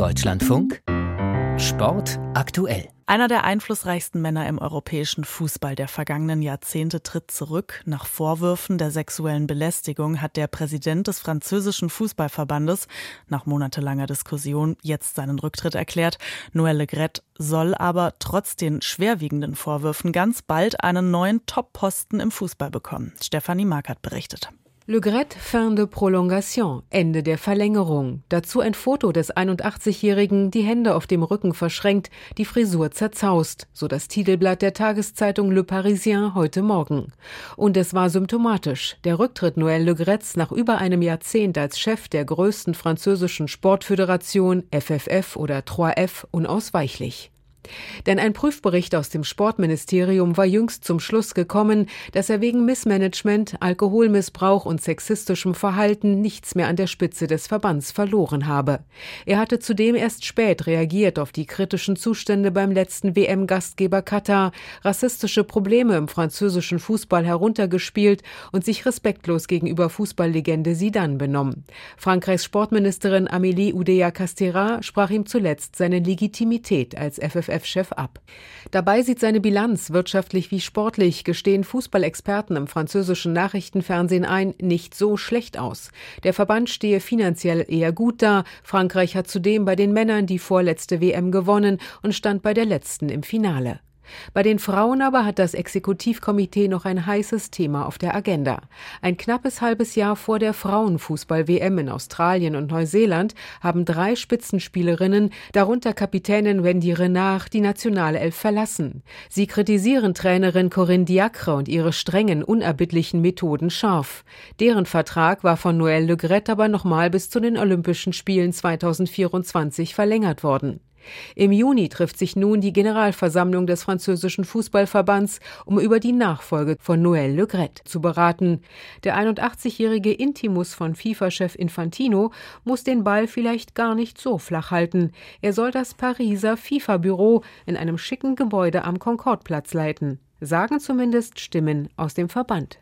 Deutschlandfunk Sport aktuell. Einer der einflussreichsten Männer im europäischen Fußball der vergangenen Jahrzehnte tritt zurück. Nach Vorwürfen der sexuellen Belästigung hat der Präsident des französischen Fußballverbandes nach monatelanger Diskussion jetzt seinen Rücktritt erklärt. Noël Le Gret soll aber trotz den schwerwiegenden Vorwürfen ganz bald einen neuen Top-Posten im Fußball bekommen. Stefanie Markert berichtet. Le Gret, fin de prolongation, Ende der Verlängerung. Dazu ein Foto des 81-Jährigen, die Hände auf dem Rücken verschränkt, die Frisur zerzaust, so das Titelblatt der Tageszeitung Le Parisien heute Morgen. Und es war symptomatisch. Der Rücktritt Noël Le Grets nach über einem Jahrzehnt als Chef der größten französischen Sportföderation, FFF oder 3F, unausweichlich. Denn ein Prüfbericht aus dem Sportministerium war jüngst zum Schluss gekommen, dass er wegen Missmanagement, Alkoholmissbrauch und sexistischem Verhalten nichts mehr an der Spitze des Verbands verloren habe. Er hatte zudem erst spät reagiert auf die kritischen Zustände beim letzten WM-Gastgeber Katar, rassistische Probleme im französischen Fußball heruntergespielt und sich respektlos gegenüber Fußballlegende Zidane benommen. Frankreichs Sportministerin Amélie Oudéa-Castéra sprach ihm zuletzt seine Legitimität als FFF FFF-Chef ab. Dabei sieht seine Bilanz wirtschaftlich wie sportlich, gestehen Fußballexperten im französischen Nachrichtenfernsehen ein, nicht so schlecht aus. Der Verband stehe finanziell eher gut da. Frankreich hat zudem bei den Männern die vorletzte WM gewonnen und stand bei der letzten im Finale. Bei den Frauen aber hat das Exekutivkomitee noch ein heißes Thema auf der Agenda. Ein knappes halbes Jahr vor der Frauenfußball-WM in Australien und Neuseeland haben drei Spitzenspielerinnen, darunter Kapitänin Wendy Renard, die Nationalelf verlassen. Sie kritisieren Trainerin Corinne Diacre und ihre strengen, unerbittlichen Methoden scharf. Deren Vertrag war von Noël Le Gret aber nochmal bis zu den Olympischen Spielen 2024 verlängert worden. Im Juni trifft sich nun die Generalversammlung des französischen Fußballverbands, um über die Nachfolge von Noël Le Gret zu beraten. Der 81-jährige Intimus von FIFA-Chef Infantino muss den Ball vielleicht gar nicht so flach halten. Er soll das Pariser FIFA-Büro in einem schicken Gebäude am Concordeplatz leiten. Sagen zumindest Stimmen aus dem Verband.